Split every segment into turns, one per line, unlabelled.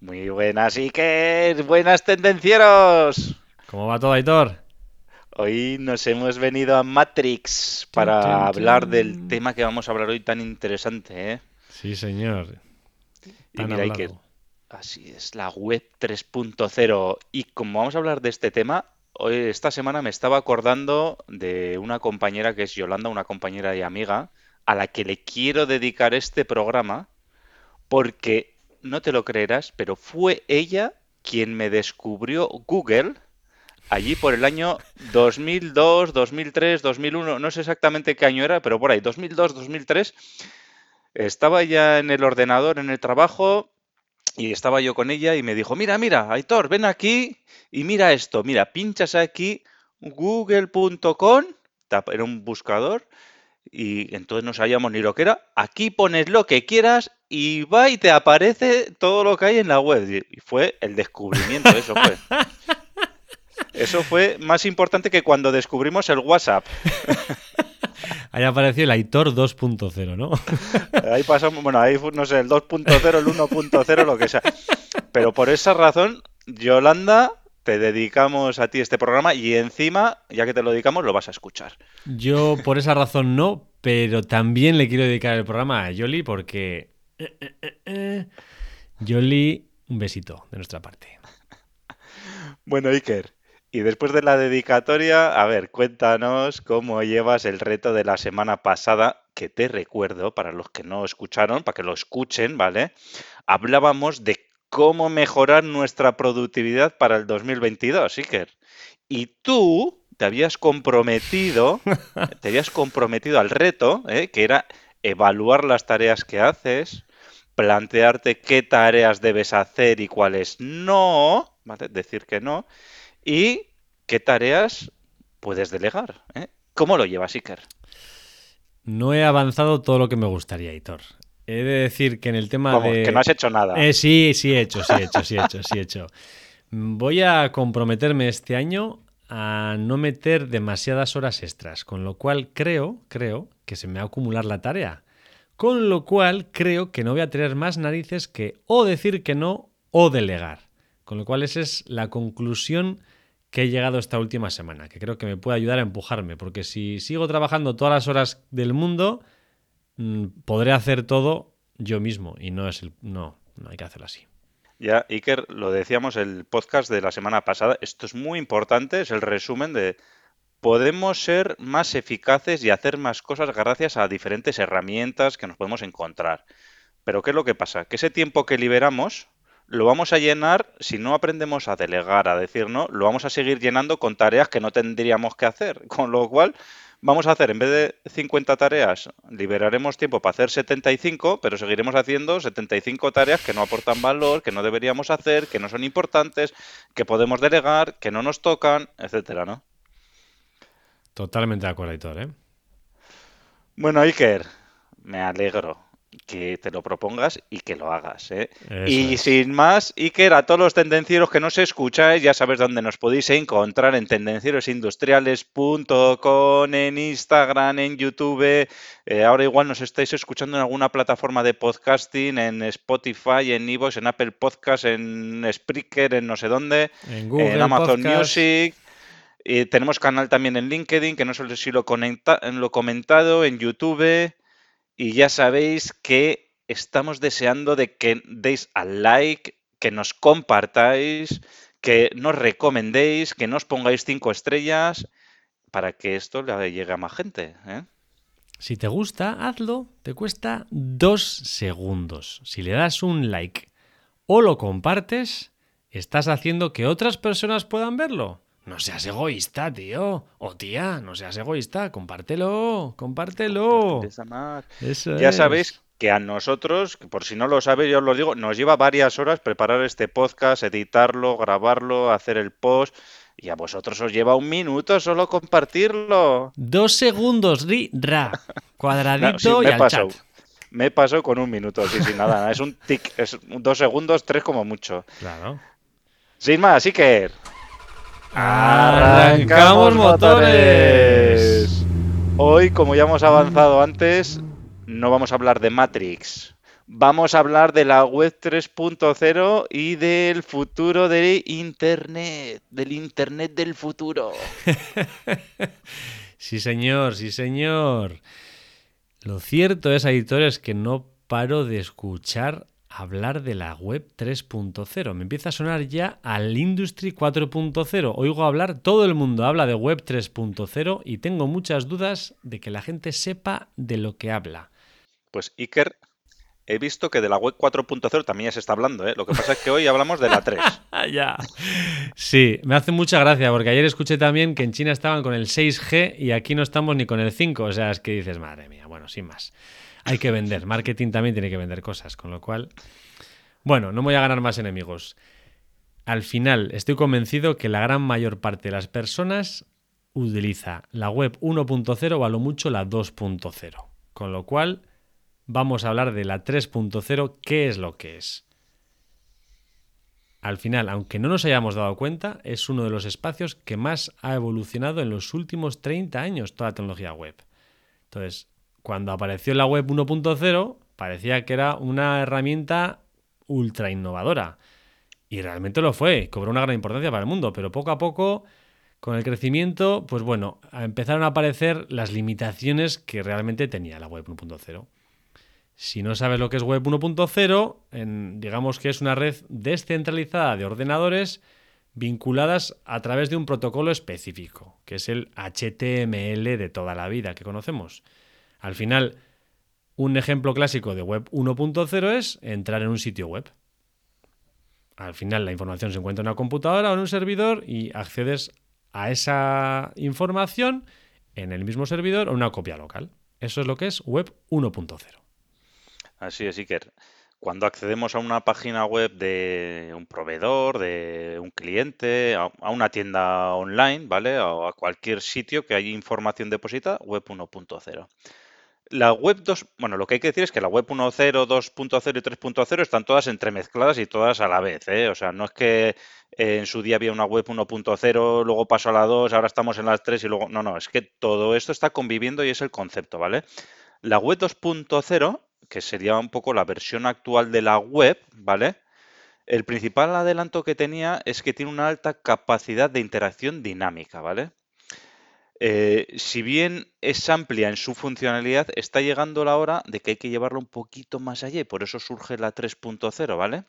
Muy buenas, Iker. Buenas, tendencieros.
¿Cómo va todo, Aitor?
Hoy nos hemos venido a Matrix para hablar del tema que vamos a hablar hoy tan interesante, ¿eh?
Sí, señor.
Y
Tan
mira,
hablado.
Iker, así es, la web 3.0. Y como vamos a hablar de este tema, hoy, esta semana me estaba acordando de una compañera que es Yolanda, una compañera y amiga, a la que le quiero dedicar este programa, porque no te lo creerás, pero fue ella quien me descubrió Google allí por el año 2002, 2003, 2001, no sé exactamente qué año era, pero por ahí, 2002, 2003. Estaba ya en el ordenador, en el trabajo, y estaba yo con ella y me dijo, mira, mira, Aitor, ven aquí y mira esto, mira, pinchas aquí google.com, era un buscador, y entonces no sabíamos ni lo que era, aquí pones lo que quieras y va y te aparece todo lo que hay en la web. Y fue el descubrimiento, eso fue. Eso fue más importante que cuando descubrimos el WhatsApp.
Ahí apareció el Aitor 2.0, ¿no?
Ahí pasamos, bueno, ahí fue, no sé, el 2.0, el 1.0, lo que sea. Pero por esa razón, Yolanda, te dedicamos a ti este programa y encima, ya que te lo dedicamos, lo vas a escuchar.
Yo por esa razón no, pero también le quiero dedicar el programa a Yoli porque... eh, eh, eh, eh. Yoli, un besito de nuestra parte.
Bueno, Iker, y después de la dedicatoria, a ver, cuéntanos cómo llevas el reto de la semana pasada, que te recuerdo, para los que no escucharon, para que lo escuchen, ¿vale? Hablábamos de cómo mejorar nuestra productividad para el 2022, Iker. Y tú te habías comprometido, te habías comprometido al reto, ¿eh? que era evaluar las tareas que haces, plantearte qué tareas debes hacer y cuáles no, ¿vale? Decir que no, y qué tareas puedes delegar, ¿eh? ¿Cómo lo llevas, Iker?
No he avanzado todo lo que me gustaría, Aitor. He de decir que en el tema
Vamos,
de...
que no has hecho nada.
Eh, sí, sí he hecho, sí he hecho, sí he hecho, sí he hecho. Voy a comprometerme este año a no meter demasiadas horas extras, con lo cual creo, creo que se me va a acumular la tarea. Con lo cual creo que no voy a tener más narices que o decir que no o delegar. Con lo cual esa es la conclusión que he llegado esta última semana, que creo que me puede ayudar a empujarme, porque si sigo trabajando todas las horas del mundo, mm, podré hacer todo yo mismo y no es el no, no hay que hacerlo así.
Ya, Iker, lo decíamos el podcast de la semana pasada, esto es muy importante, es el resumen de podemos ser más eficaces y hacer más cosas gracias a diferentes herramientas que nos podemos encontrar. Pero ¿qué es lo que pasa? Que ese tiempo que liberamos lo vamos a llenar, si no aprendemos a delegar, a decir no, lo vamos a seguir llenando con tareas que no tendríamos que hacer. Con lo cual, vamos a hacer, en vez de 50 tareas, liberaremos tiempo para hacer 75, pero seguiremos haciendo 75 tareas que no aportan valor, que no deberíamos hacer, que no son importantes, que podemos delegar, que no nos tocan, etcétera, ¿no?
Totalmente de acuerdo, Aitor, ¿eh?
Bueno, Iker, me alegro que te lo propongas y que lo hagas, ¿eh? Y
es.
sin más, Iker, a todos los tendencieros que nos escucháis, ya sabéis dónde nos podéis encontrar en tendencierosindustriales.com, en Instagram, en YouTube. eh, ahora igual nos estáis escuchando en alguna plataforma de podcasting, en Spotify, en Evox, en Apple Podcast, en Spreaker, en no sé dónde,
En Google
en Amazon
Podcast.
Music. Tenemos canal también en LinkedIn, que no sé si lo, conecta- lo he comentado, en YouTube. Y ya sabéis que estamos deseando de que deis al like, que nos compartáis, que nos recomendéis, que nos pongáis cinco estrellas para que esto le llegue a más gente. ¿eh?
Si te gusta, hazlo. Te cuesta dos segundos. Si le das un like o lo compartes, estás haciendo que otras personas puedan verlo. No seas egoísta, tío. O tía, no seas egoísta. Compártelo, compártelo. Eso
Ya
es.
sabéis que a nosotros, por si no lo sabéis, yo os lo digo, nos lleva varias horas preparar este podcast, editarlo, grabarlo, hacer el post. Y a vosotros os lleva un minuto solo compartirlo.
Dos segundos, ri, ra. Cuadradito y al chat.
Me pasó con un minuto, sí, sin nada. Es un tic, es dos segundos, tres como mucho.
Claro.
Sin más, así que.
¡Arrancamos motores!
Hoy, como ya hemos avanzado antes, no vamos a hablar de Matrix. Vamos a hablar de la web 3.0 y del futuro de Internet, del Internet del futuro.
sí, señor, sí, señor. Lo cierto es, editores, que no paro de escuchar hablar de la web 3.0. Me empieza a sonar ya al Industry 4.0. Oigo hablar, todo el mundo habla de web 3.0 y tengo muchas dudas de que la gente sepa de lo que habla.
Pues Iker, he visto que de la web 4.0 también ya se está hablando, ¿eh? Lo que pasa es que hoy hablamos de la 3.
ya. Sí, me hace mucha gracia porque ayer escuché también que en China estaban con el 6G y aquí no estamos ni con el 5. O sea, es que dices, madre mía, bueno, sin más. Hay que vender. Marketing también tiene que vender cosas, con lo cual. Bueno, no voy a ganar más enemigos. Al final, estoy convencido que la gran mayor parte de las personas utiliza la web 1.0 o a lo mucho la 2.0. Con lo cual, vamos a hablar de la 3.0, qué es lo que es. Al final, aunque no nos hayamos dado cuenta, es uno de los espacios que más ha evolucionado en los últimos 30 años toda la tecnología web. Entonces, cuando apareció la web 1.0, parecía que era una herramienta ultra innovadora. Y realmente lo fue, cobró una gran importancia para el mundo, pero poco a poco, con el crecimiento, pues bueno, empezaron a aparecer las limitaciones que realmente tenía la web 1.0. Si no sabes lo que es Web 1.0, digamos que es una red descentralizada de ordenadores vinculadas a través de un protocolo específico, que es el HTML de toda la vida que conocemos. Al final, un ejemplo clásico de Web 1.0 es entrar en un sitio web. Al final la información se encuentra en una computadora o en un servidor y accedes a esa información en el mismo servidor o una copia local. Eso es lo que es Web 1.0.
Así es, Iker. Cuando accedemos a una página web de un proveedor, de un cliente, a una tienda online, ¿vale? O a cualquier sitio que haya información depositada, web 1.0. La web 2, bueno, lo que hay que decir es que la web 1.0, 2.0 y 3.0 están todas entremezcladas y todas a la vez, ¿eh? O sea, no es que en su día había una web 1.0, luego pasó a la 2, ahora estamos en las 3 y luego... No, no, es que todo esto está conviviendo y es el concepto, ¿vale? La web 2.0 que sería un poco la versión actual de la web, ¿vale? El principal adelanto que tenía es que tiene una alta capacidad de interacción dinámica, ¿vale? Eh, si bien es amplia en su funcionalidad, está llegando la hora de que hay que llevarlo un poquito más allá y por eso surge la 3.0, ¿vale?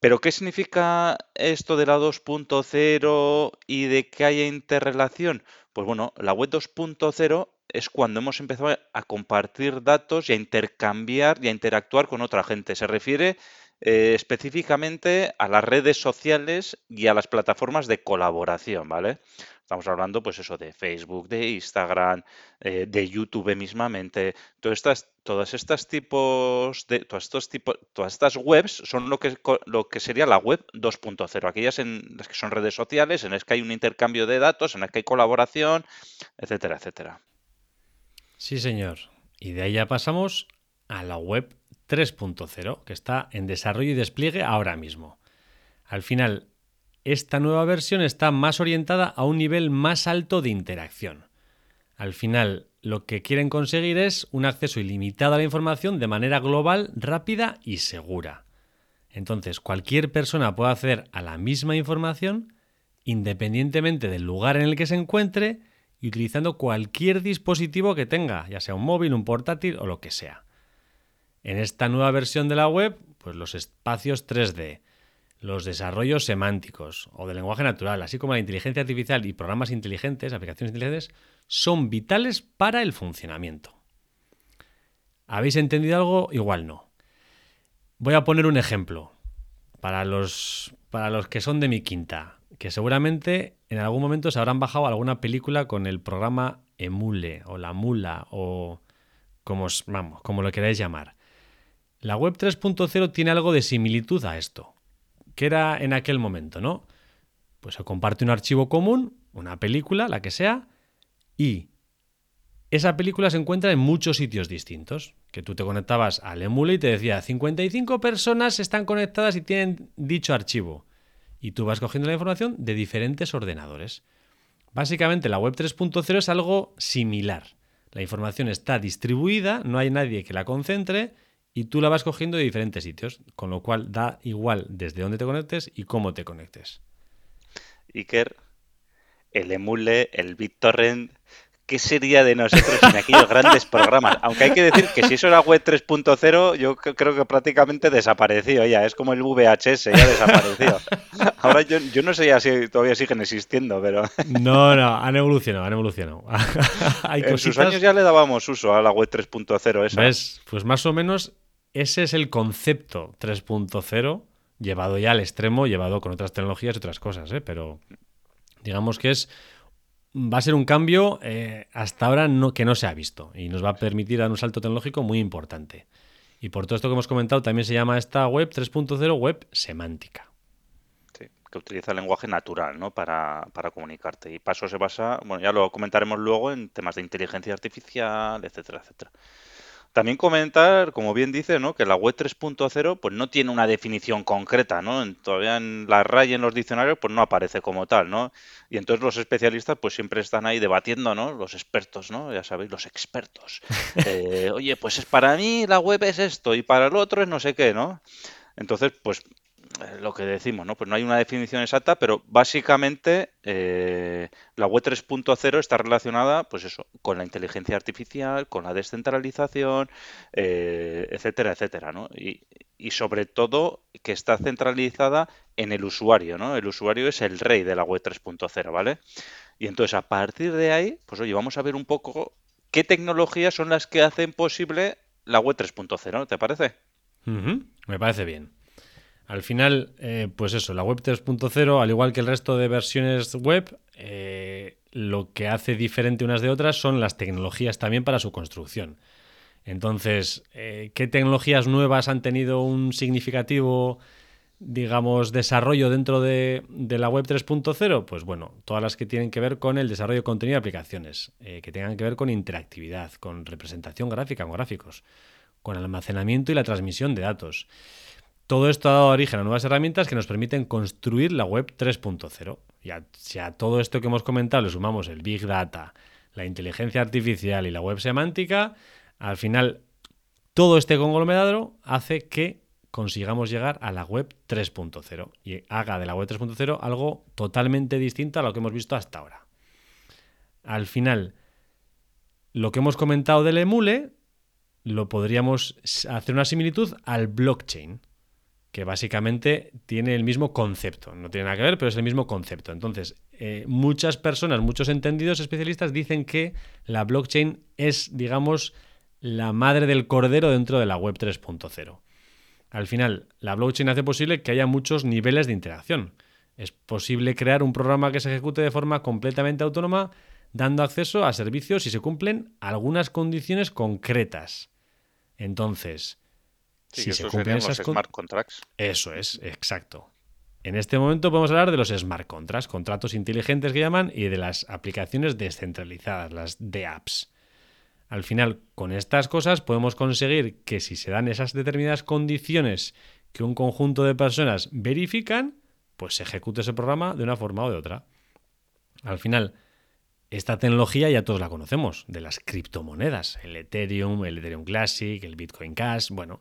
Pero ¿qué significa esto de la 2.0 y de que haya interrelación? Pues bueno, la web 2.0 es cuando hemos empezado a compartir datos y a intercambiar y a interactuar con otra gente. Se refiere eh, específicamente a las redes sociales y a las plataformas de colaboración, ¿vale? Estamos hablando, pues eso, de Facebook, de Instagram, eh, de YouTube mismamente. Todas estas, de, todas estas webs son lo que, lo que sería la web 2.0. Aquellas en las que son redes sociales, en las que hay un intercambio de datos, en las que hay colaboración, etcétera, etcétera.
Sí, señor. Y de ahí ya pasamos a la web 3.0, que está en desarrollo y despliegue ahora mismo. Al final, esta nueva versión está más orientada a un nivel más alto de interacción. Al final, lo que quieren conseguir es un acceso ilimitado a la información de manera global, rápida y segura. Entonces, cualquier persona puede acceder a la misma información independientemente del lugar en el que se encuentre y utilizando cualquier dispositivo que tenga, ya sea un móvil, un portátil o lo que sea. En esta nueva versión de la web, pues los espacios 3D, los desarrollos semánticos o de lenguaje natural, así como la inteligencia artificial y programas inteligentes, aplicaciones inteligentes, son vitales para el funcionamiento. ¿Habéis entendido algo? Igual no. Voy a poner un ejemplo para los, para los que son de mi quinta que seguramente en algún momento se habrán bajado alguna película con el programa Emule o la Mula o como, vamos, como lo queráis llamar. La web 3.0 tiene algo de similitud a esto. ¿Qué era en aquel momento, no? Pues se comparte un archivo común, una película, la que sea, y esa película se encuentra en muchos sitios distintos. Que tú te conectabas al emule y te decía 55 personas están conectadas y tienen dicho archivo. Y tú vas cogiendo la información de diferentes ordenadores. Básicamente la web 3.0 es algo similar. La información está distribuida, no hay nadie que la concentre y tú la vas cogiendo de diferentes sitios, con lo cual da igual desde dónde te conectes y cómo te conectes.
Iker, el emule, el BitTorrent, ¿qué sería de nosotros sin aquellos grandes programas? Aunque hay que decir que si eso era web 3.0, yo creo que prácticamente desapareció ya. Es como el VHS, ya desapareció. Ahora yo, no sé si todavía siguen existiendo, pero...
No, no, han evolucionado, han evolucionado.
en sus años ya le dábamos uso a la web 3.0 esa.
¿Ves? Pues más o menos ese es el concepto 3.0 llevado ya al extremo, llevado con otras tecnologías y otras cosas, ¿eh? Pero digamos que es va a ser un cambio eh, hasta ahora no, que no se ha visto y nos va a permitir dar un salto tecnológico muy importante. Y por todo esto que hemos comentado, también se llama esta web 3.0 web semántica.
Sí, que utiliza el lenguaje natural ¿no? para, para comunicarte. Y paso se basa, bueno, ya lo comentaremos luego en temas de inteligencia artificial, etcétera, etcétera. También comentar, como bien dice, ¿no? que la web 3.0 pues no tiene una definición concreta, ¿no? Todavía en la RAI en los diccionarios pues no aparece como tal, ¿no? Y entonces los especialistas pues siempre están ahí debatiendo, ¿no? Los expertos, ¿no? Ya sabéis, los expertos. Eh, oye, pues es para mí la web es esto y para el otro es no sé qué, ¿no? Entonces, pues lo que decimos, ¿no? Pues no hay una definición exacta, pero básicamente eh, la web 3.0 está relacionada, pues eso, con la inteligencia artificial, con la descentralización, eh, etcétera, etcétera, ¿no? Y, y, sobre todo que está centralizada en el usuario, ¿no? El usuario es el rey de la web 3.0, ¿vale? Y entonces a partir de ahí, pues oye, vamos a ver un poco qué tecnologías son las que hacen posible la web 3.0, ¿te parece?
Me parece bien. Al final, eh, pues eso, la web 3.0, al igual que el resto de versiones web, eh, lo que hace diferente unas de otras son las tecnologías también para su construcción. Entonces, eh, ¿qué tecnologías nuevas han tenido un significativo, digamos, desarrollo dentro de, de la web 3.0? Pues bueno, todas las que tienen que ver con el desarrollo de contenido de aplicaciones, que tengan que ver con interactividad, con representación gráfica, con gráficos, con almacenamiento y la transmisión de datos. Todo esto ha dado origen a nuevas herramientas que nos permiten construir la web 3.0. Y si a todo esto que hemos comentado le sumamos el Big Data, la inteligencia artificial y la web semántica, al final todo este conglomerado hace que consigamos llegar a la web 3.0 y haga de la web 3.0 algo totalmente distinto a lo que hemos visto hasta ahora. Al final, lo que hemos comentado del emule lo podríamos hacer una similitud al blockchain que básicamente tiene el mismo concepto. No tiene nada que ver, pero es el mismo concepto. Entonces, eh, muchas personas, muchos entendidos especialistas dicen que la blockchain es, digamos, la madre del cordero dentro de la web 3.0. Al final, la blockchain hace posible que haya muchos niveles de interacción. Es posible crear un programa que se ejecute de forma completamente autónoma, dando acceso a servicios si se cumplen algunas condiciones concretas. Entonces,
si se cumplen esas smart contracts.
Eso es, exacto. En este momento podemos hablar de los smart contracts, contratos inteligentes que llaman, y de las aplicaciones descentralizadas, las DApps. Al final, con estas cosas podemos conseguir que si se dan esas determinadas condiciones que un conjunto de personas verifican, pues se ejecute ese programa de una forma o de otra. Al final, esta tecnología ya todos la conocemos, de las criptomonedas, el Ethereum, el Ethereum Classic, el Bitcoin Cash, bueno,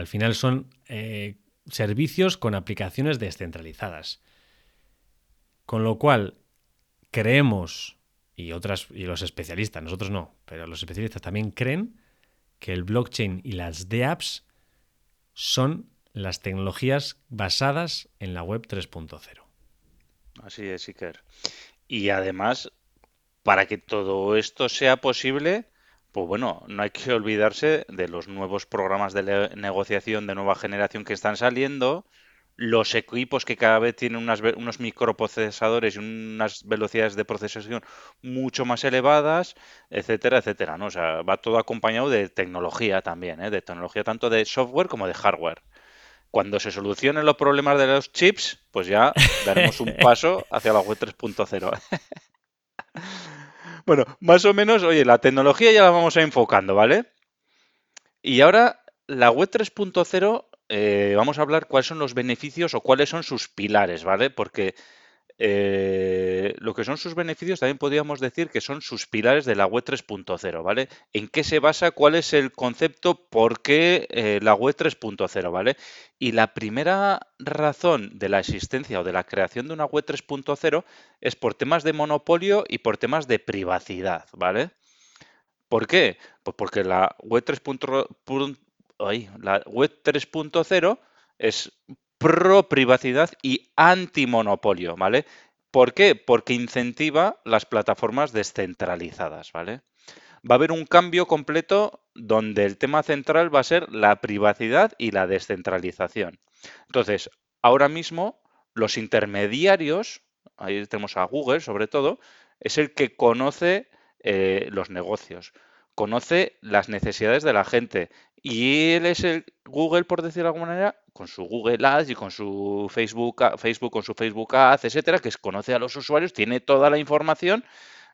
al final son eh, servicios con aplicaciones descentralizadas. Con lo cual, creemos, y, otras, y los especialistas, nosotros no, pero los especialistas también creen que el blockchain y las DApps son las tecnologías basadas en la web 3.0.
Así es, Iker. Y además, para que todo esto sea posible, pues bueno, no hay que olvidarse de los nuevos programas de negociación de nueva generación que están saliendo, los equipos que cada vez tienen unos microprocesadores y unas velocidades de procesación mucho más elevadas, etcétera, etcétera, ¿no? O sea, va todo acompañado de tecnología también, ¿eh? de tecnología tanto de software como de hardware. Cuando se solucionen los problemas de los chips, pues ya daremos un paso hacia la web 3.0. bueno, más o menos, oye, la tecnología ya la vamos a enfocando, ¿vale? Y ahora la web 3.0 eh, vamos a hablar cuáles son los beneficios o cuáles son sus pilares, ¿vale? Porque eh, lo que son sus beneficios también podríamos decir que son sus pilares de la web 3.0, ¿vale? ¿En qué se basa? ¿Cuál es el concepto? ¿Por qué eh, la web 3.0, ¿vale? Y la primera razón de la existencia o de la creación de una web 3.0 es por temas de monopolio y por temas de privacidad, ¿vale? ¿Por qué? Pues porque la web 3.0 la web 3.0 es pro privacidad y anti monopolio, ¿vale? ¿Por qué? Porque incentiva las plataformas descentralizadas, ¿vale? Va a haber un cambio completo donde el tema central va a ser la privacidad y la descentralización. Entonces, ahora mismo los intermediarios, ahí tenemos a Google sobre todo, es el que conoce eh, los negocios, conoce las necesidades de la gente y él es el Google, por decirlo de alguna manera, con su Google Ads y con su Facebook, Facebook con su Facebook Ads, etcétera, que conoce a los usuarios, tiene toda la información.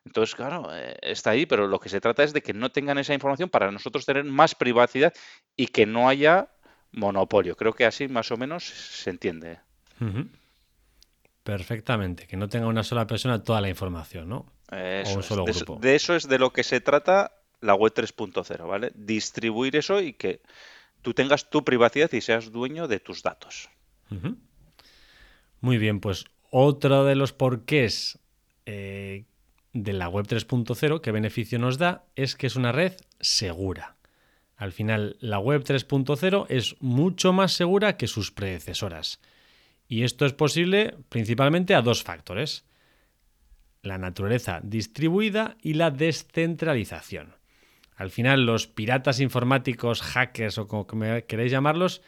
Entonces, claro, eh, está ahí, pero lo que se trata es de que no tengan esa información para nosotros tener más privacidad y que no haya monopolio. Creo que así más o menos se entiende.
Perfectamente, que no tenga una sola persona toda la información, ¿no?
o un solo grupo. de eso es de lo que se trata la web 3.0, ¿vale? Distribuir eso y que tú tengas tu privacidad y seas dueño de tus datos.
Muy bien, pues otro de los porqués eh, de la web 3.0, que beneficio nos da, es que es una red segura. Al final, la web 3.0 es mucho más segura que sus predecesoras. Y esto es posible principalmente a dos factores. La naturaleza distribuida y la descentralización. Al final, los piratas informáticos, hackers o como queréis llamarlos,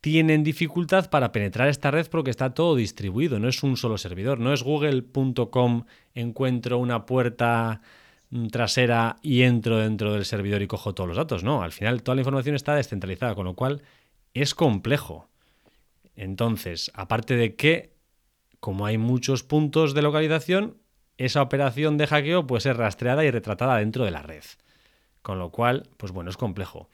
tienen dificultad para penetrar esta red porque está todo distribuido, no es un solo servidor, no es google.com, encuentro una puerta mm, trasera y entro dentro del servidor y cojo todos los datos, no, al final toda la información está descentralizada, con lo cual es complejo. Entonces, aparte de que, como hay muchos puntos de localización, esa operación de hackeo puede ser rastreada y retratada dentro de la red. Con lo cual, pues bueno, es complejo.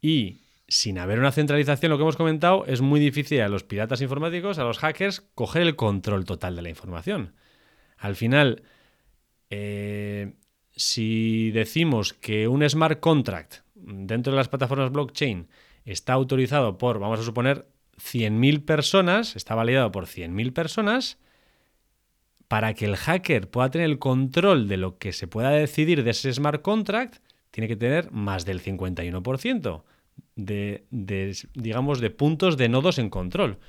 Y sin haber una centralización, lo que hemos comentado, es muy difícil a los piratas informáticos, a los hackers, coger el control total de la información. Al final, eh, si decimos que un smart contract dentro de las plataformas blockchain está autorizado por, vamos a suponer, 100.000 personas, está validado por 100.000 personas, para que el hacker pueda tener el control de lo que se pueda decidir de ese smart contract, tiene que tener más del 51% de, digamos, de puntos de nodos en control,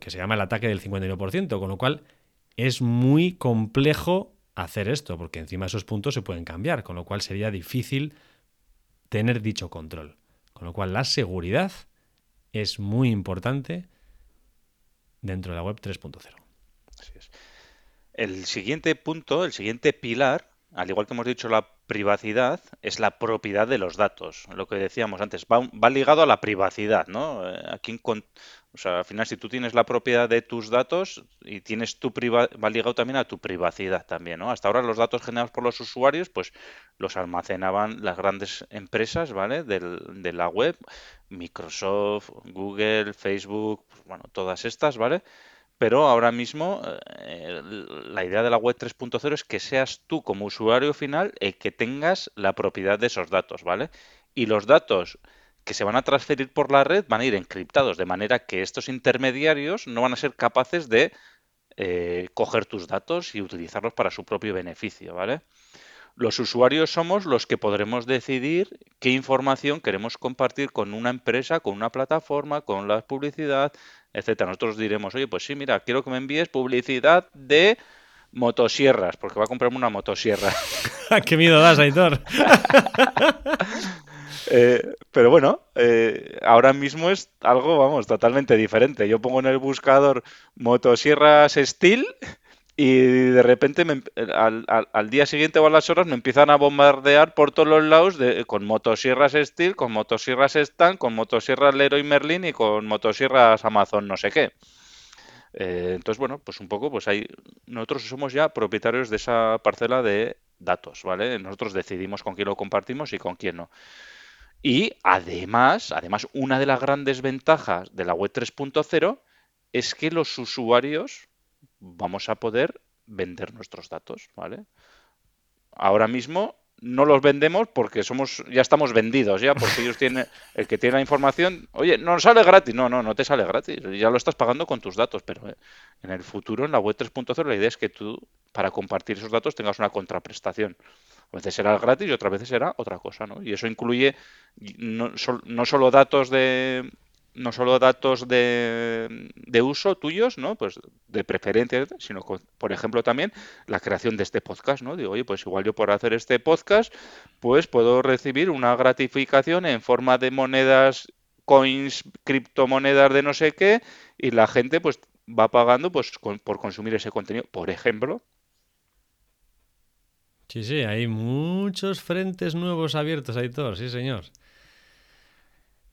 que se llama el ataque del 51%, con lo cual es muy complejo hacer esto, porque encima esos puntos se pueden cambiar, con lo cual sería difícil tener dicho control. Con lo cual la seguridad es muy importante dentro de la web 3.0.
El siguiente punto, el siguiente pilar, al igual que hemos dicho la privacidad es la propiedad de los datos. Lo que decíamos antes, va, ligado a la privacidad, ¿no? Eh, aquí, o sea, al final, si tú tienes la propiedad de tus datos y tienes tu privacidad, va ligado también a tu privacidad también, ¿no? Hasta ahora los datos generados por los usuarios, pues los almacenaban las grandes empresas, ¿vale? de la web, Microsoft, Google, Facebook, pues, bueno, todas estas, ¿vale? Pero ahora mismo eh, la idea de la web 3.0 es que seas tú como usuario final el que tengas la propiedad de esos datos, ¿vale? Y los datos que se van a transferir por la red van a ir encriptados, de manera que estos intermediarios no van a ser capaces de eh, coger tus datos y utilizarlos para su propio beneficio, ¿vale? Los usuarios somos los que podremos decidir qué información queremos compartir con una empresa, con una plataforma, con la publicidad, etcétera. Nosotros diremos, oye, pues sí, mira, quiero que me envíes publicidad de motosierras, porque va a comprarme una motosierra.
¡Qué miedo das, Aitor!
Eh, pero bueno, eh, ahora mismo es algo, vamos, totalmente diferente. Yo pongo en el buscador motosierras Steel y de repente me al, al, día siguiente o a las horas me empiezan a bombardear por todos los lados con motosierras Steel, con motosierras Stan, con motosierras Leroy Merlin y con motosierras Amazon no sé qué. Eh, entonces, bueno, pues un poco, pues ahí nosotros somos ya propietarios de esa parcela de datos, ¿vale? Nosotros decidimos con quién lo compartimos y con quién no. Y además, además, una de las grandes ventajas de la web 3.0 es que los usuarios vamos a poder vender nuestros datos, ¿vale? Ahora mismo no los vendemos porque somos ya estamos vendidos ya porque ellos tienen el que tiene la información oye no sale gratis. No no no te sale gratis. Ya lo estás pagando con tus datos pero eh, en el futuro en la web 3.0 la idea es que tú para compartir esos datos tengas una contraprestación. A veces será gratis y otras veces será otra cosa no y eso incluye no, no solo datos de no solo datos de, de, uso tuyos, ¿no? Pues de preferencia, sino, por ejemplo, también la creación de este podcast, ¿no? Digo, oye, pues igual yo por hacer este podcast, pues puedo recibir una gratificación en forma de monedas, coins, criptomonedas de no sé qué, y la gente, pues, va pagando, pues, por consumir ese contenido, por ejemplo.
Sí, sí, hay muchos frentes nuevos abiertos, todos, sí, señor.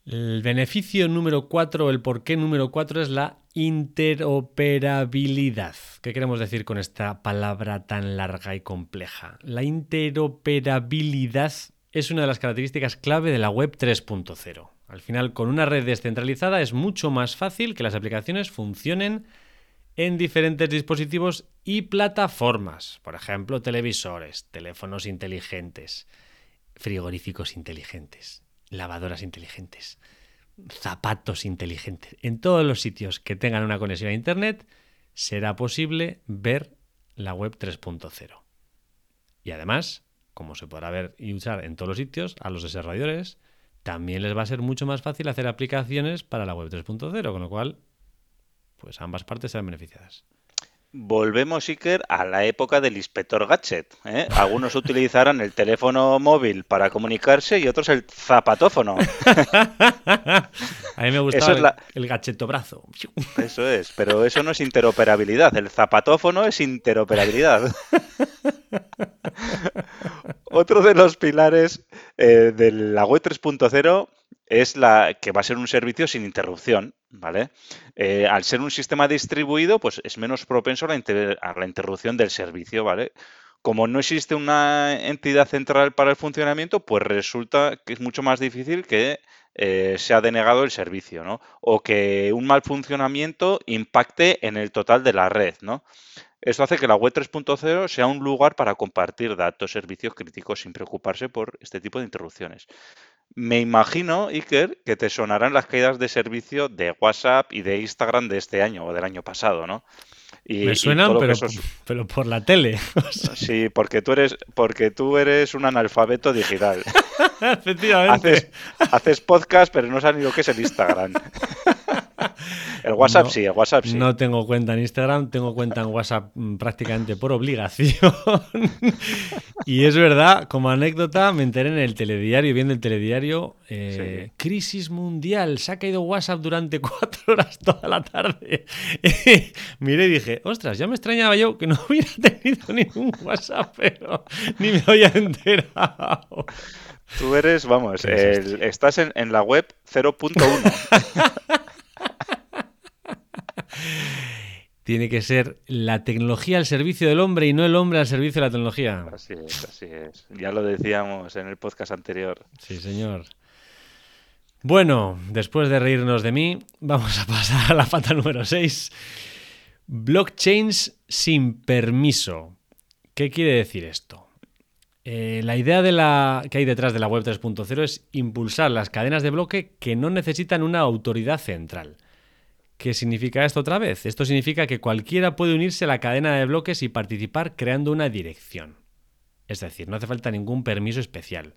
El beneficio número 4, el porqué número 4 es la interoperabilidad. ¿Qué queremos decir con esta palabra tan larga y compleja? La interoperabilidad es una de las características clave de la web 3.0. Al final, con una red descentralizada es mucho más fácil que las aplicaciones funcionen en diferentes dispositivos y plataformas. Por ejemplo, televisores, teléfonos inteligentes, frigoríficos inteligentes lavadoras inteligentes, zapatos inteligentes. En todos los sitios que tengan una conexión a Internet será posible ver la web 3.0. Y además, como se podrá ver y usar en todos los sitios, a los desarrolladores también les va a ser mucho más fácil hacer aplicaciones para la web 3.0, con lo cual, pues ambas partes serán beneficiadas.
Volvemos, Iker, a la época del inspector gadget. ¿eh? Algunos utilizarán el teléfono móvil para comunicarse y otros el zapatófono.
a mí me gustaba el, gacheto brazo.
Eso es, pero eso no es interoperabilidad. El zapatófono es interoperabilidad. Otro de los pilares eh, de la web 3.0 es la que va a ser un servicio sin interrupción, ¿vale? Eh, al ser un sistema distribuido, pues es menos propenso a la, interrupción del servicio, ¿vale? Como no existe una entidad central para el funcionamiento, pues resulta que es mucho más difícil que eh, sea denegado el servicio, ¿no? O que un mal funcionamiento impacte en el total de la red, ¿no? Esto hace que la web 3.0 sea un lugar para compartir datos, servicios críticos sin preocuparse por este tipo de interrupciones. Me imagino, Iker, que te sonarán las caídas de servicio de WhatsApp y de Instagram de este año o del año pasado, ¿no?
Me suenan, pero, pero, por la tele.
Sí, porque tú eres, porque tú eres un analfabeto digital.
Efectivamente.
Haces, podcast, pero no sabes ni lo que es el Instagram. El WhatsApp sí, el WhatsApp sí.
No tengo cuenta en Instagram, tengo cuenta en WhatsApp mm, prácticamente por obligación. y es verdad, como anécdota, me enteré en el telediario, viendo el telediario, eh, crisis mundial, se ha caído WhatsApp durante cuatro horas toda la tarde. Miré y dije, ostras, ya me extrañaba yo que no hubiera tenido ningún WhatsApp, pero ni me había enterado.
Tú eres, vamos, estás en, en la web 0.1.
Tiene que ser la tecnología al servicio del hombre y no el hombre al servicio de la tecnología.
Así es, así es. Ya lo decíamos en el podcast anterior.
Sí, señor. Bueno, después de reírnos de mí, vamos a pasar a la pata número 6. Blockchains sin permiso. ¿Qué quiere decir esto? Eh, la idea de la, que hay detrás de la Web 3.0 es impulsar las cadenas de bloque que no necesitan una autoridad central. ¿Qué significa esto otra vez? Esto significa que cualquiera puede unirse a la cadena de bloques y participar creando una dirección. Es decir, no hace falta ningún permiso especial.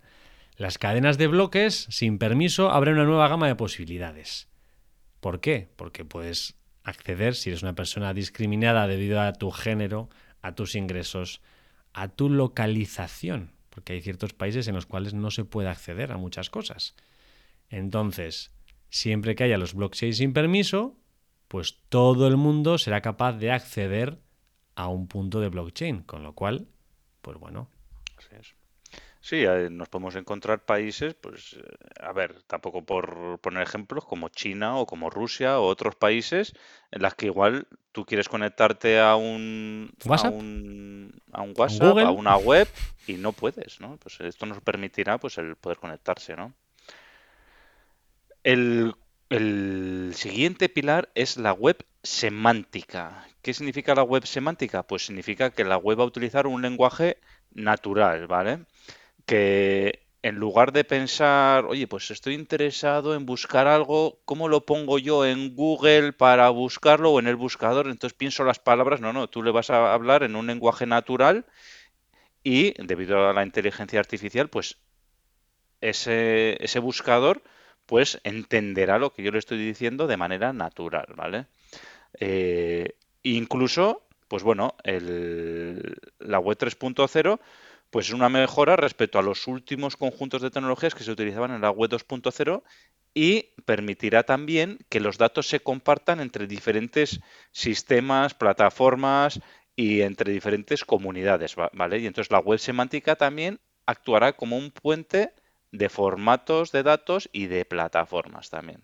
Las cadenas de bloques sin permiso abren una nueva gama de posibilidades. ¿Por qué? Porque puedes acceder, si eres una persona discriminada debido a tu género, a tus ingresos, a tu localización, porque hay ciertos países en los cuales no se puede acceder a muchas cosas. Entonces, siempre que haya los blockchains sin permiso, pues todo el mundo será capaz de acceder a un punto de blockchain, con lo cual, pues bueno.
Sí, eh, nos podemos encontrar países, pues, eh, a ver, tampoco por poner ejemplos, como China o como Rusia o otros países en las que igual tú quieres conectarte a un
WhatsApp,
a un, a un WhatsApp, a una web y no puedes, ¿no? Pues esto nos permitirá pues el poder conectarse, ¿no? El, el siguiente pilar es la web semántica. ¿Qué significa la web semántica? Pues significa que la web va a utilizar un lenguaje natural, ¿vale? que en lugar de pensar, oye, pues estoy interesado en buscar algo, ¿cómo lo pongo yo en Google para buscarlo o en el buscador? Entonces pienso las palabras, no, no, tú le vas a hablar en un lenguaje natural y debido a la inteligencia artificial, pues ese, ese buscador pues entenderá lo que yo le estoy diciendo de manera natural, ¿vale? Eh, incluso, pues bueno, el, la web 3.0 pues es una mejora respecto a los últimos conjuntos de tecnologías que se utilizaban en la web 2.0 y permitirá también que los datos se compartan entre diferentes sistemas, plataformas y entre diferentes comunidades, ¿vale? Y entonces la web semántica también actuará como un puente de formatos de datos y de plataformas también,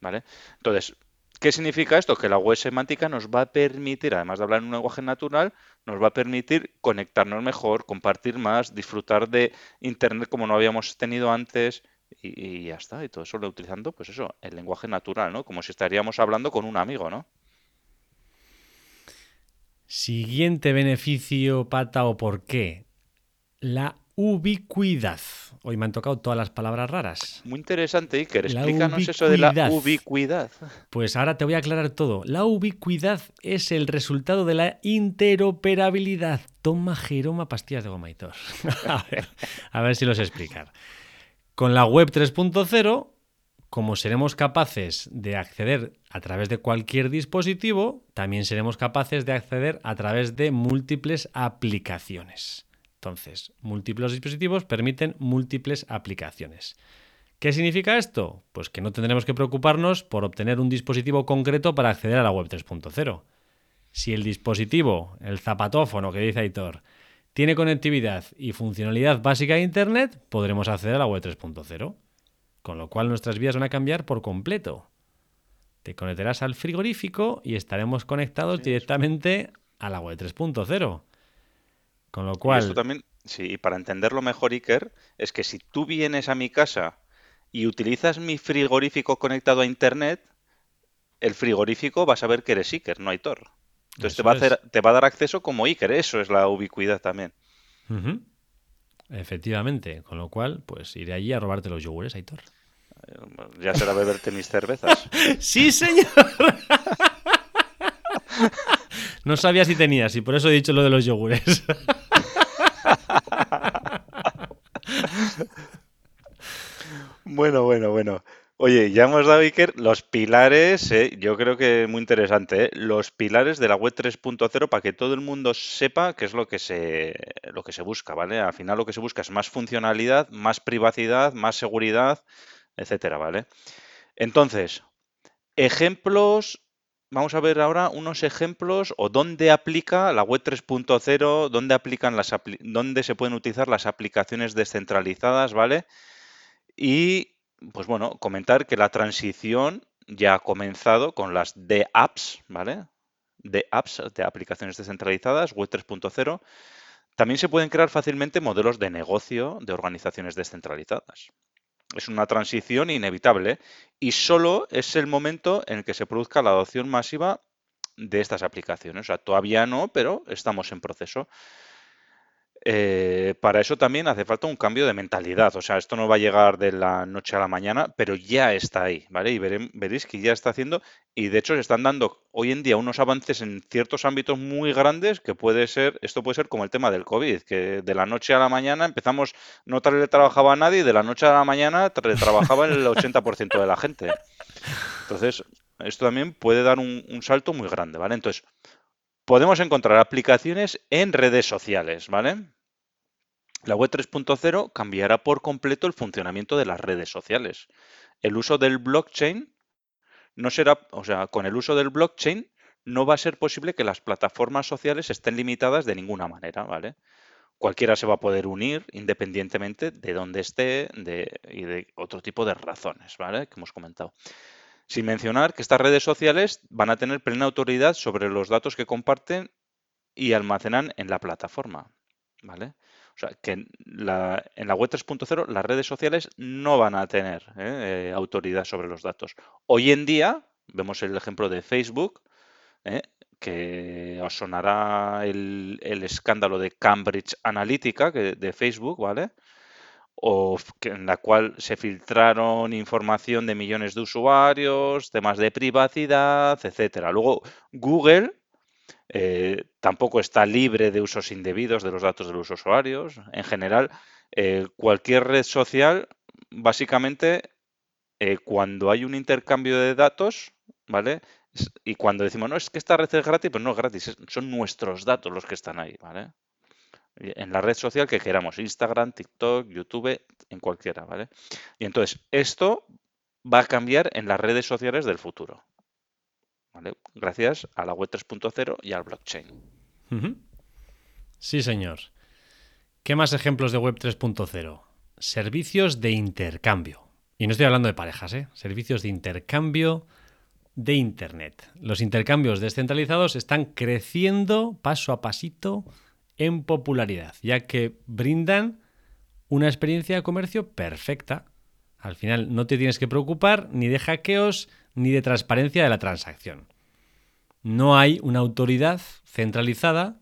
¿vale? Entonces, ¿Qué significa esto? Que la web semántica nos va a permitir, además de hablar en un lenguaje natural, nos va a permitir conectarnos mejor, compartir más, disfrutar de Internet como no habíamos tenido antes y, ya está. Y todo eso lo utilizando, pues eso, el lenguaje natural, ¿no? Como si estaríamos hablando con un amigo, ¿no?
Siguiente beneficio, pata o por qué. La ubicuidad. Hoy me han tocado todas las palabras raras.
Muy interesante, Iker. Explícanos eso de la ubicuidad.
Pues ahora te voy a aclarar todo. La ubicuidad es el resultado de la interoperabilidad. Toma Jeroma pastillas de goma y a, ver, a ver si los explicar. Con la web 3.0, como seremos capaces de acceder a través de cualquier dispositivo, también seremos capaces de acceder a través de múltiples aplicaciones. Entonces, múltiples dispositivos permiten múltiples aplicaciones. ¿Qué significa esto? Pues que no tendremos que preocuparnos por obtener un dispositivo concreto para acceder a la web 3.0. Si el dispositivo, el zapatófono que dice Aitor, tiene conectividad y funcionalidad básica de Internet, podremos acceder a la web 3.0. Con lo cual nuestras vidas van a cambiar por completo. Te conectarás al frigorífico y estaremos conectados directamente a la web 3.0. Con lo cual.
esto también, sí, para entenderlo mejor, Iker, es que si tú vienes a mi casa y utilizas mi frigorífico conectado a internet, el frigorífico va a saber que eres Iker, no Aitor. Entonces te va, a hacer, te va a dar acceso como Iker, eso es la ubicuidad también.
Efectivamente, con lo cual, pues iré allí a robarte los yogures, Aitor.
Ya será beberte mis cervezas.
sí, señor. no sabía si tenías y por eso he dicho lo de los yogures.
Bueno, bueno, bueno. Oye, ya hemos dado, Iker, los pilares, eh, yo creo que muy interesante, eh, los pilares de la web 3.0 para que todo el mundo sepa qué es lo que se, lo que se busca, ¿vale? Al final lo que se busca es más funcionalidad, más privacidad, más seguridad, etcétera, ¿vale? Entonces, ejemplos vamos a ver ahora unos ejemplos o dónde aplica la web 3.0, dónde aplican las dónde se pueden utilizar las aplicaciones descentralizadas, ¿vale? Y pues bueno, comentar que la transición ya ha comenzado con las de apps, ¿vale? De apps, de aplicaciones descentralizadas, web 3.0. También se pueden crear fácilmente modelos de negocio de organizaciones descentralizadas es una transición inevitable y solo es el momento en el que se produzca la adopción masiva de estas aplicaciones. O sea, todavía no, pero estamos en proceso. Eh, para eso también hace falta un cambio de mentalidad. O sea, esto no va a llegar de la noche a la mañana, pero ya está ahí, ¿vale? Y veréis que ya está haciendo, y de hecho se están dando hoy en día unos avances en ciertos ámbitos muy grandes que puede ser, esto puede ser como el tema del COVID, que de la noche a la mañana empezamos, no le trabajaba a nadie, y de la noche a la mañana trabajaba el 80% de la gente. Entonces, esto también puede dar un, un salto muy grande, ¿vale? Entonces, podemos encontrar aplicaciones en redes sociales, ¿vale? La web 3.0 cambiará por completo el funcionamiento de las redes sociales. El uso del blockchain no será, o sea, con el uso del blockchain no va a ser posible que las plataformas sociales estén limitadas de ninguna manera, ¿vale? Cualquiera se va a poder unir independientemente de dónde esté y de otro tipo de razones, ¿vale? Que hemos comentado. Sin mencionar que estas redes sociales van a tener plena autoridad sobre los datos que comparten y almacenan en la plataforma, ¿vale? O sea, que en la, web 3.0 las redes sociales no van a tener ¿eh? Eh, autoridad sobre los datos. Hoy en día, vemos el ejemplo de Facebook, ¿eh? que os sonará el, escándalo de Cambridge Analytica de Facebook, ¿vale? O en la cual se filtraron información de millones de usuarios, temas de privacidad, etcétera. Luego, Google eh, tampoco está libre de usos indebidos de los datos de los usuarios. En general, eh, cualquier red social, básicamente, eh, cuando hay un intercambio de datos, ¿vale? Y cuando decimos, no, es que esta red es gratis, pues no es gratis, son nuestros datos los que están ahí, ¿vale? En la red social que queramos, Instagram, TikTok, YouTube, en cualquiera, ¿vale? Y entonces, esto va a cambiar en las redes sociales del futuro. Gracias a la web 3.0 y al blockchain.
Sí, señor. ¿Qué más ejemplos de web 3.0? Servicios de intercambio. Y no estoy hablando de parejas, ¿eh? Servicios de intercambio de Internet. Los intercambios descentralizados están creciendo paso a pasito en popularidad, ya que brindan una experiencia de comercio perfecta. Al final no te tienes que preocupar ni de hackeos ni de transparencia de la transacción. No hay una autoridad centralizada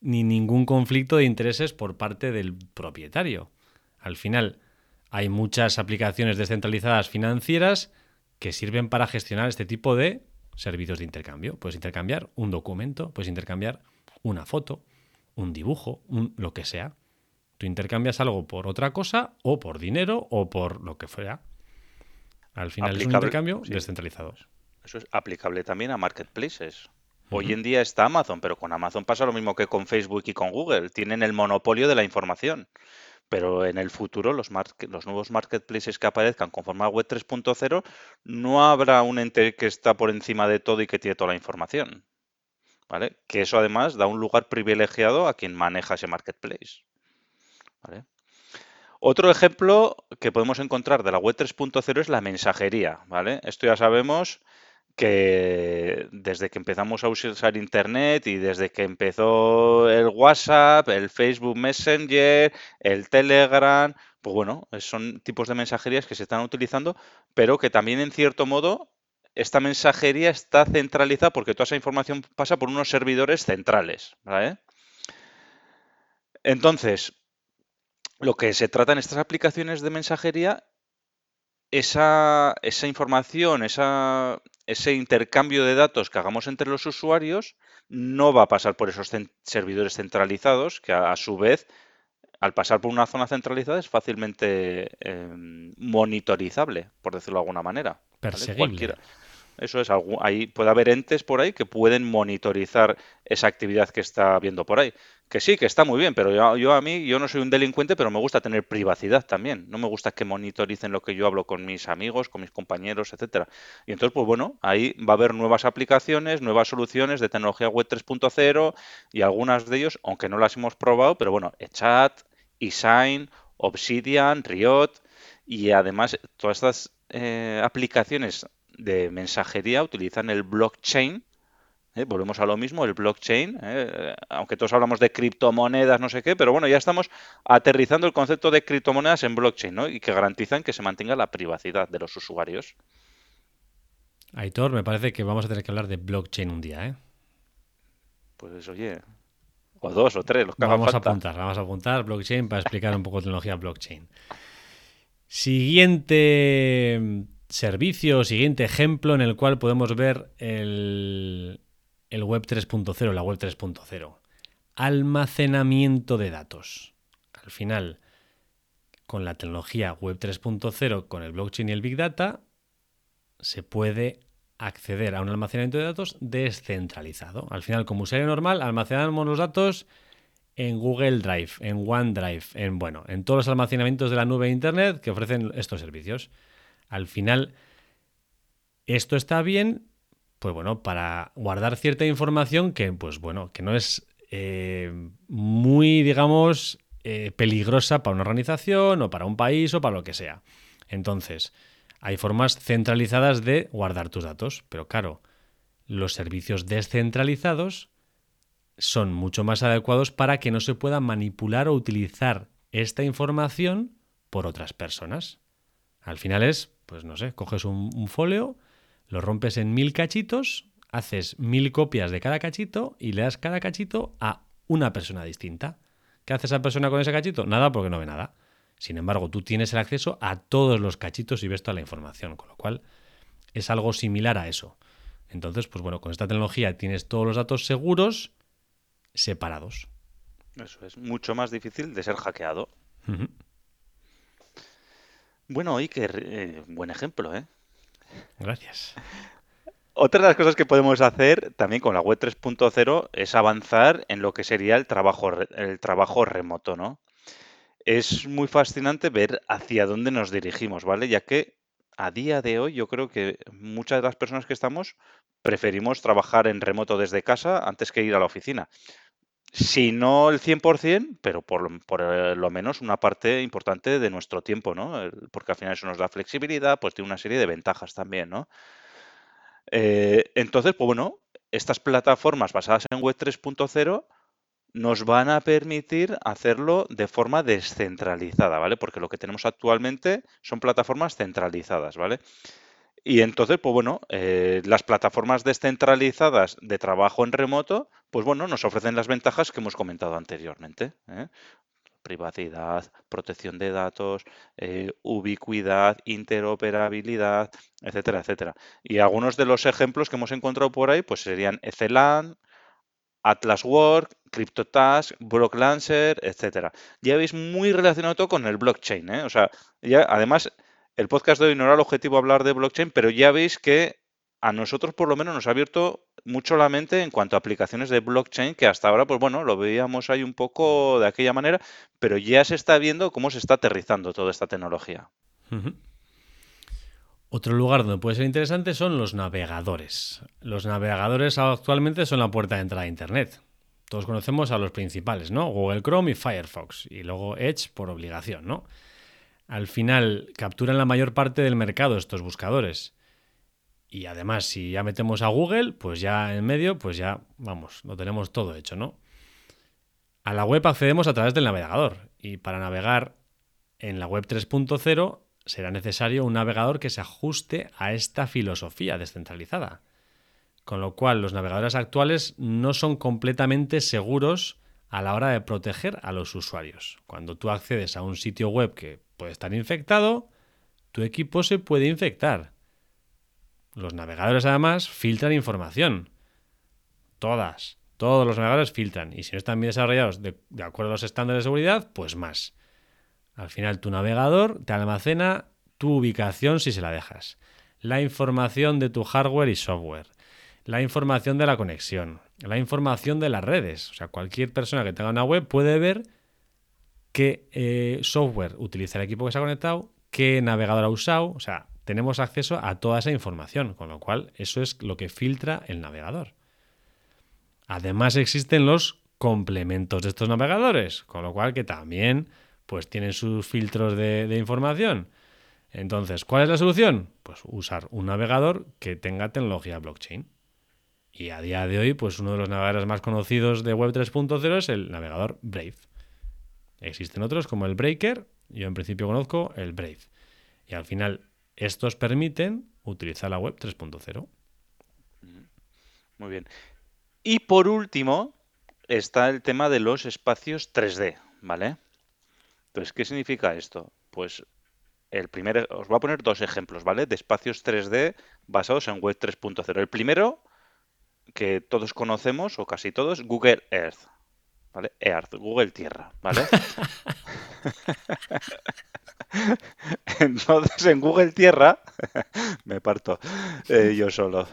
ni ningún conflicto de intereses por parte del propietario. Al final, hay muchas aplicaciones descentralizadas financieras que sirven para gestionar este tipo de servicios de intercambio. Puedes intercambiar un documento, puedes intercambiar una foto, un dibujo, lo que sea. Tú intercambias algo por otra cosa o por dinero o por lo que fuera. Al final es un intercambio descentralizado.
Eso es aplicable también a marketplaces. Hoy en día está Amazon, pero con Amazon pasa lo mismo que con Facebook y con Google. Tienen el monopolio de la información. Pero en el futuro, los, los nuevos marketplaces que aparezcan conforme a Web 3.0, no habrá un ente que está por encima de todo y que tiene toda la información. ¿Vale? Que eso además da un lugar privilegiado a quien maneja ese marketplace. ¿Vale? Otro ejemplo que podemos encontrar de la web 3.0 es la mensajería, ¿vale? Esto ya sabemos que desde que empezamos a usar Internet y desde que empezó el WhatsApp, el Facebook Messenger, el Telegram, pues bueno, son tipos de mensajerías que se están utilizando, pero que también en cierto modo esta mensajería está centralizada porque toda esa información pasa por unos servidores centrales, ¿vale? Entonces, lo que se trata en estas aplicaciones de mensajería, esa, esa información, esa, ese intercambio de datos que hagamos entre los usuarios no va a pasar por esos servidores centralizados, que a, su vez, al pasar por una zona centralizada, es fácilmente em, monitorizable, por decirlo de alguna manera.
Perseguible.
Eso es, ahí puede haber entes por ahí que pueden monitorizar esa actividad que está habiendo por ahí. Que sí, que está muy bien, pero yo, a mí, yo no soy un delincuente, pero me gusta tener privacidad también. No me gusta que monitoricen lo que yo hablo con mis amigos, con mis compañeros, etcétera. Y entonces, pues bueno, ahí va a haber nuevas aplicaciones, nuevas soluciones de tecnología web 3.0 y algunas de ellos, aunque no las hemos probado, pero bueno, eChat, eSign, Obsidian, Riot y además todas estas eh, aplicaciones de mensajería utilizan el blockchain. ¿eh? Volvemos a lo mismo, el blockchain, ¿eh? aunque todos hablamos de criptomonedas, no sé qué, pero bueno, ya estamos aterrizando el concepto de criptomonedas en blockchain, ¿no? Y que garantizan que se mantenga la privacidad de los usuarios.
Aitor, me parece que vamos a tener que hablar de blockchain un día, ¿eh?
Pues oye, o dos o tres, los que
Vamos a apuntar, vamos a apuntar blockchain para explicar un poco tecnología blockchain. Siguiente servicio, siguiente ejemplo en el cual podemos ver el, el Web 3.0, la Web 3.0. Almacenamiento de datos. Al final, con la tecnología Web 3.0, con el blockchain y el Big Data, se puede acceder a un almacenamiento de datos descentralizado. Al final, como usuario normal, almacenamos los datos en Google Drive, en OneDrive, en bueno, en todos los almacenamientos de la nube de Internet que ofrecen estos servicios. Al final, esto está bien, pues bueno, para guardar cierta información que, pues bueno, que no es eh, muy, digamos, eh, peligrosa para una organización o para un país o para lo que sea. Entonces, hay formas centralizadas de guardar tus datos, pero claro, los servicios descentralizados son mucho más adecuados para que no se pueda manipular o utilizar esta información por otras personas. Al final es, pues no sé, coges un, un folio, lo rompes en mil cachitos, haces mil copias de cada cachito y le das cada cachito a una persona distinta. ¿Qué hace esa persona con ese cachito? Nada porque no ve nada. Sin embargo, tú tienes el acceso a todos los cachitos y ves toda la información, con lo cual es algo similar a eso. Entonces, pues bueno, con esta tecnología tienes todos los datos seguros separados.
Eso es mucho más difícil de ser hackeado. Bueno, Iker, eh, buen ejemplo, ¿eh?
Gracias.
Otra de las cosas que podemos hacer también con la web 3.0 es avanzar en lo que sería el trabajo, el trabajo remoto, ¿no? Es muy fascinante ver hacia dónde nos dirigimos, ¿vale? Ya que a día de hoy yo creo que muchas de las personas que estamos preferimos trabajar en remoto desde casa antes que ir a la oficina. Si no el 100%, pero por, por eh, lo menos una parte importante de nuestro tiempo, ¿no? Porque al final eso nos da flexibilidad, pues tiene una serie de ventajas también, ¿no? Eh, entonces, pues bueno, estas plataformas basadas en Web 3.0 nos van a permitir hacerlo de forma descentralizada, ¿vale? Porque lo que tenemos actualmente son plataformas centralizadas, ¿vale? Y entonces, pues bueno, eh, las plataformas descentralizadas de trabajo en remoto, pues bueno, nos ofrecen las ventajas que hemos comentado anteriormente. ¿eh? privacidad, protección de datos, eh, ubicuidad, interoperabilidad, etcétera, etcétera. Y algunos de los ejemplos que hemos encontrado por ahí, pues serían Ethelan, Atlas Work, CryptoTask, BlockLancer, etcétera. Ya veis muy relacionado todo con el blockchain, ¿eh? O sea, ya además el podcast de hoy no era el objetivo hablar de blockchain, pero ya veis que a nosotros por lo menos nos ha abierto mucho la mente en cuanto a aplicaciones de blockchain que hasta ahora, pues bueno, lo veíamos ahí un poco de aquella manera, pero ya se está viendo cómo se está aterrizando toda esta tecnología.
Otro lugar donde puede ser interesante son los navegadores. Los navegadores actualmente son la puerta de entrada a Internet. Todos conocemos a los principales, ¿no? Google Chrome y Firefox. Y luego Edge por obligación, ¿no? Al final capturan la mayor parte del mercado estos buscadores. Y además, si ya metemos a Google, pues ya en medio, pues ya, vamos, lo tenemos todo hecho, ¿no? A la web accedemos a través del navegador. Y para navegar en la web 3.0 será necesario un navegador que se ajuste a esta filosofía descentralizada. Con lo cual, los navegadores actuales no son completamente seguros a la hora de proteger a los usuarios. Cuando tú accedes a un sitio web que puede estar infectado, tu equipo se puede infectar. Los navegadores además filtran información. Todas. Todos los navegadores filtran. Y si no están bien desarrollados de, acuerdo a los estándares de seguridad, pues más. Al final tu navegador te almacena tu ubicación si se la dejas, la información de tu hardware y software, la información de la conexión, la información de las redes. O sea, cualquier persona que tenga una web puede ver qué eh, software utiliza el equipo que se ha conectado, qué navegador ha usado. O sea, tenemos acceso a toda esa información, con lo cual eso es lo que filtra el navegador. Además existen los complementos de estos navegadores, con lo cual que también pues tienen sus filtros de, información. Entonces, ¿cuál es la solución? Pues usar un navegador que tenga tecnología blockchain. Y a día de hoy, pues uno de los navegadores más conocidos de Web 3.0 es el navegador Brave. Existen otros como el Breaker, yo en principio conozco el Brave. Y al final, estos permiten utilizar la web 3.0.
Muy bien. Y por último, está el tema de los espacios 3D, ¿vale? Entonces, ¿qué significa esto? Pues el primero, os voy a poner dos ejemplos, ¿vale? De espacios 3D basados en Web 3.0. El primero, que todos conocemos, o casi todos, Google Earth. ¿Vale? Earth, Google Tierra, ¿vale? Entonces, en Google Tierra, me parto eh, yo solo.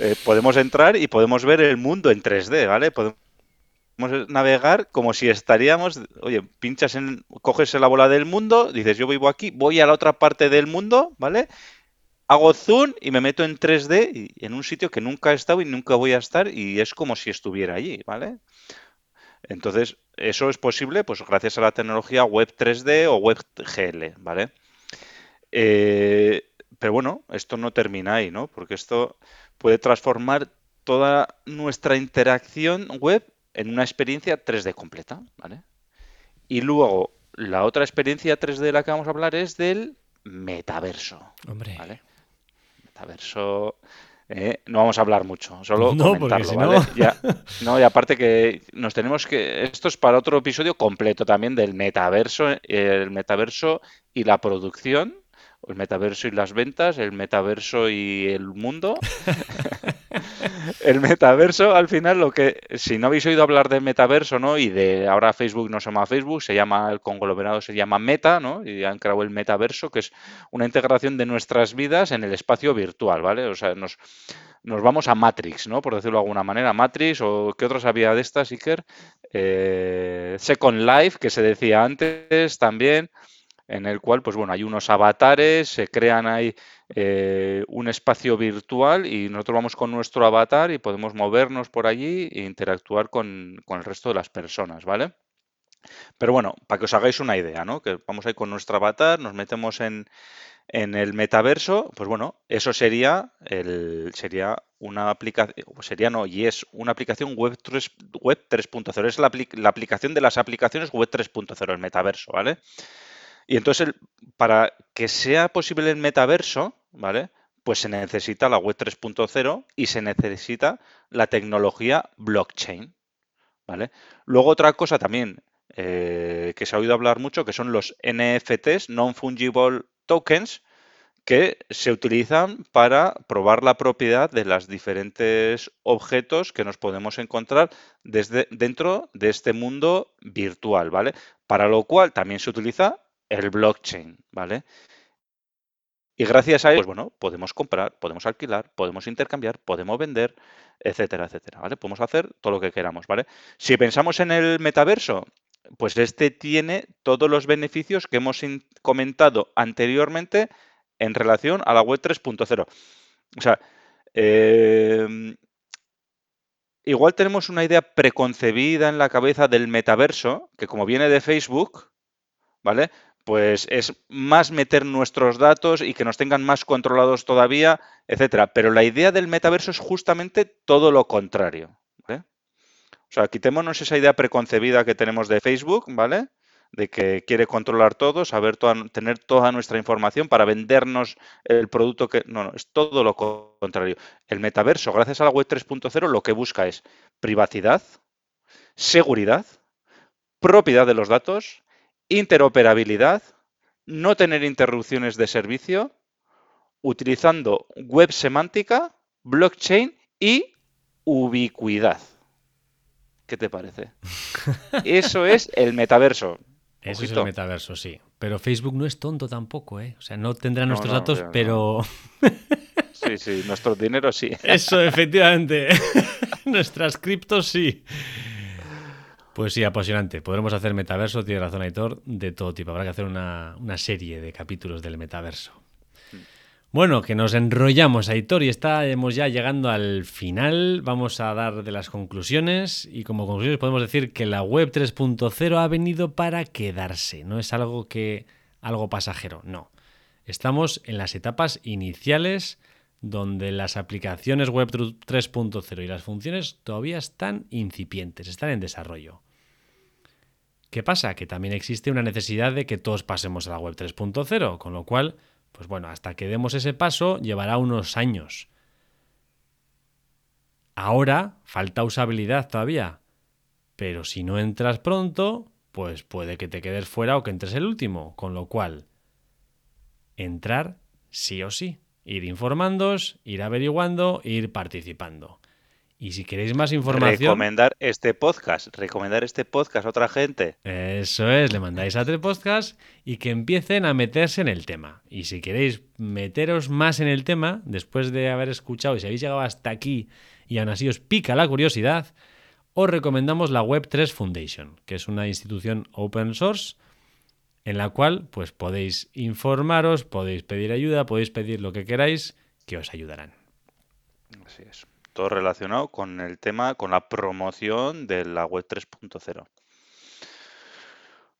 Eh, podemos entrar y podemos ver el mundo en 3D, ¿vale? Podemos navegar como si estaríamos, oye, pinchas en, coges la bola del mundo, dices yo vivo aquí, voy a la otra parte del mundo, ¿vale? Hago zoom y me meto en 3D y en un sitio que nunca he estado y nunca voy a estar y es como si estuviera allí, ¿vale? Entonces, eso es posible pues gracias a la tecnología Web 3D o Web GL, ¿vale? Eh, pero bueno, esto no termina ahí, ¿no? Porque esto puede transformar toda nuestra interacción web en una experiencia 3D completa, ¿vale? Y luego, la otra experiencia 3D de la que vamos a hablar es del metaverso.
Hombre.
¿vale? Metaverso. Eh, no vamos a hablar mucho, solo no, comentarlo, si ¿vale? No... Ya, no, y aparte que nos tenemos que. Esto es para otro episodio completo también del metaverso, el metaverso y la producción el metaverso y las ventas, el metaverso y el mundo. el metaverso, al final, lo que, si no habéis oído hablar de metaverso, ¿no? Y de ahora Facebook no se llama Facebook, se llama, el conglomerado se llama Meta, ¿no? Y han creado el metaverso, que es una integración de nuestras vidas en el espacio virtual, ¿vale? O sea, nos, nos vamos a Matrix, ¿no? Por decirlo de alguna manera, Matrix, o ¿qué otros había de estas, Iker? Eh, Second Life, que se decía antes también en el cual, pues bueno, hay unos avatares, se crean ahí eh, un espacio virtual y nosotros vamos con nuestro avatar y podemos movernos por allí e interactuar con, con el resto de las personas, ¿vale? Pero bueno, para que os hagáis una idea, ¿no? Que vamos ahí con nuestro avatar, nos metemos en, en el metaverso, pues bueno, eso sería el, sería una aplicación, sería no, y es una aplicación web 3.0, web 3.0, es la, la, aplicación de las aplicaciones web 3.0, el metaverso, ¿vale? Y entonces, para que sea posible el metaverso, ¿vale? Pues se necesita la web 3.0 y se necesita la tecnología blockchain, ¿vale? Luego otra cosa también eh, que se ha oído hablar mucho, que son los NFTs, Non-Fungible Tokens, que se utilizan para probar la propiedad de los diferentes objetos que nos podemos encontrar desde dentro de este mundo virtual, ¿vale? Para lo cual también se utiliza el blockchain, ¿vale? Y gracias a ello, pues bueno, podemos comprar, podemos alquilar, podemos intercambiar, podemos vender, etcétera, etcétera, ¿vale? Podemos hacer todo lo que queramos, ¿vale? Si pensamos en el metaverso, pues este tiene todos los beneficios que hemos comentado anteriormente en relación a la web 3.0. O sea, eh, igual tenemos una idea preconcebida en la cabeza del metaverso, que como viene de Facebook, ¿vale? Pues es más meter nuestros datos y que nos tengan más controlados todavía, etcétera. Pero la idea del metaverso es justamente todo lo contrario. O sea, quitémonos esa idea preconcebida que tenemos de Facebook, ¿vale? De que quiere controlar todo, saber toda, tener toda nuestra información para vendernos el producto que. No, no, es todo lo contrario. El metaverso, gracias a la web 3.0, lo que busca es privacidad, seguridad, propiedad de los datos interoperabilidad, no tener interrupciones de servicio, utilizando web semántica, blockchain y ubicuidad. ¿Qué te parece? Eso es el metaverso.
Eso es el metaverso, sí. Pero Facebook no es tonto tampoco, ¿eh? O sea, no tendrá nuestros datos, pero...
Sí, sí, nuestro dinero sí.
Eso, efectivamente. Nuestras criptos sí. Pues sí, apasionante. Podremos hacer metaverso, tiene razón Aitor, de todo tipo. Habrá que hacer una, serie de capítulos del metaverso. Bueno, que nos enrollamos, Aitor, y estamos ya llegando al final. Vamos a dar de las conclusiones y como conclusiones podemos decir que la web 3.0 ha venido para quedarse. No es algo que algo pasajero, no. Estamos en las etapas iniciales donde las aplicaciones web 3.0 y las funciones todavía están incipientes, están en desarrollo. ¿Qué pasa? Que también existe una necesidad de que todos pasemos a la web 3.0, con lo cual, pues bueno, hasta que demos ese paso llevará unos años. Ahora falta usabilidad todavía, pero si no entras pronto, pues puede que te quedes fuera o que entres el último, con lo cual, entrar sí o sí ir informándoos, ir averiguando, ir participando. Y si queréis más información...
Recomendar este podcast, recomendar este podcast a otra gente.
Eso es, le mandáis a tres podcasts y que empiecen a meterse en el tema. Y si queréis meteros más en el tema, después de haber escuchado y si habéis llegado hasta aquí y aún así os pica la curiosidad, os recomendamos la Web3 Foundation, que es una institución open source en la cual pues podéis informaros, podéis pedir ayuda, podéis pedir lo que queráis, que os ayudarán.
Así es. Todo relacionado con el tema, con la promoción de la web 3.0.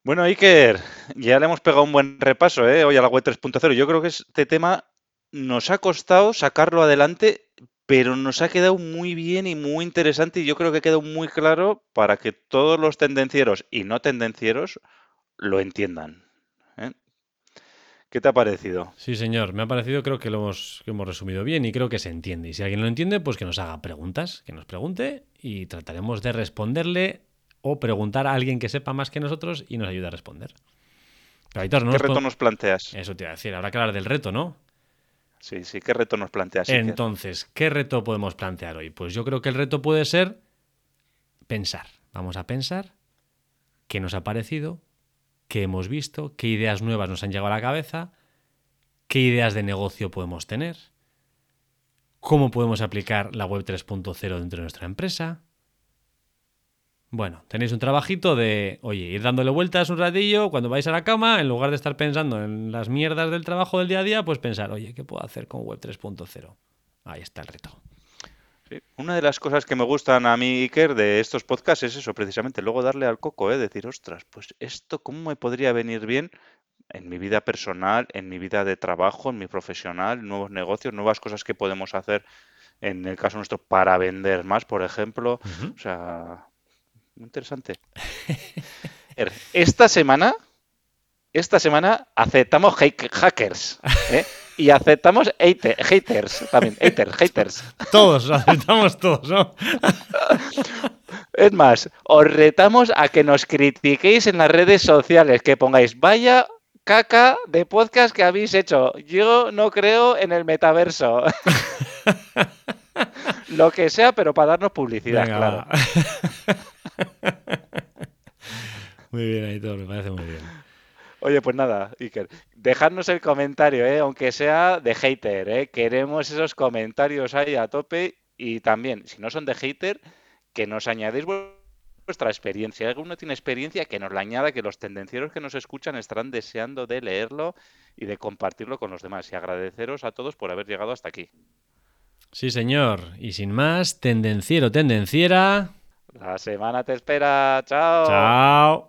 Bueno, Iker, ya le hemos pegado un buen repaso ¿eh? hoy a la web 3.0. Yo creo que este tema nos ha costado sacarlo adelante, pero nos ha quedado muy bien y muy interesante y yo creo que quedado muy claro para que todos los tendencieros y no tendencieros lo entiendan. ¿eh? ¿Qué te ha parecido?
Sí, señor, me ha parecido, creo que lo hemos, que hemos resumido bien y creo que se entiende. Y si alguien lo entiende, pues que nos haga preguntas, que nos pregunte y trataremos de responderle o preguntar a alguien que sepa más que nosotros y nos ayude a responder.
¿Qué reto nos planteas?
Eso te iba a decir, habrá que hablar del reto, ¿no?
Sí, sí, ¿qué reto nos planteas?
Entonces, ¿qué reto podemos plantear hoy? Pues yo creo que el reto puede ser pensar. Vamos a pensar qué nos ha parecido, qué hemos visto, qué ideas nuevas nos han llegado a la cabeza, qué ideas de negocio podemos tener, cómo podemos aplicar la web 3.0 dentro de nuestra empresa. Bueno, tenéis un trabajito de, oye, ir dándole vueltas un ratillo cuando vais a la cama, en lugar de estar pensando en las mierdas del trabajo del día a día, pues pensar, oye, ¿qué puedo hacer con web 3.0? Ahí está el reto.
Una de las cosas que me gustan a mí, Iker, de estos podcasts es eso, precisamente, luego darle al coco, ¿eh? decir, ostras, pues esto, ¿cómo me podría venir bien en mi vida personal, en mi vida de trabajo, en mi profesional, nuevos negocios, nuevas cosas que podemos hacer, en el caso nuestro, para vender más, por ejemplo? O sea, muy interesante. Er, esta semana, esta semana aceptamos hackers. ¿eh? Y aceptamos haters también. Haters, haters.
Todos, aceptamos todos, ¿no?
Es más, os retamos a que nos critiquéis en las redes sociales, que pongáis, vaya caca de podcast que habéis hecho. Yo no creo en el metaverso. Lo que sea, pero para darnos publicidad, claro.
muy bien, Aitor, me parece muy bien.
Oye, pues nada, Iker, dejadnos el comentario, ¿eh? aunque sea de hater, ¿eh? queremos esos comentarios ahí a tope y también, si no son de hater, que nos añadéis vuestra experiencia. Si alguno tiene experiencia, que nos la añada, que los tendencieros que nos escuchan estarán deseando de leerlo y de compartirlo con los demás. Y agradeceros a todos por haber llegado hasta aquí.
Sí, señor. Y sin más, tendenciero, tendenciera.
La semana te espera. Chao.
Chao.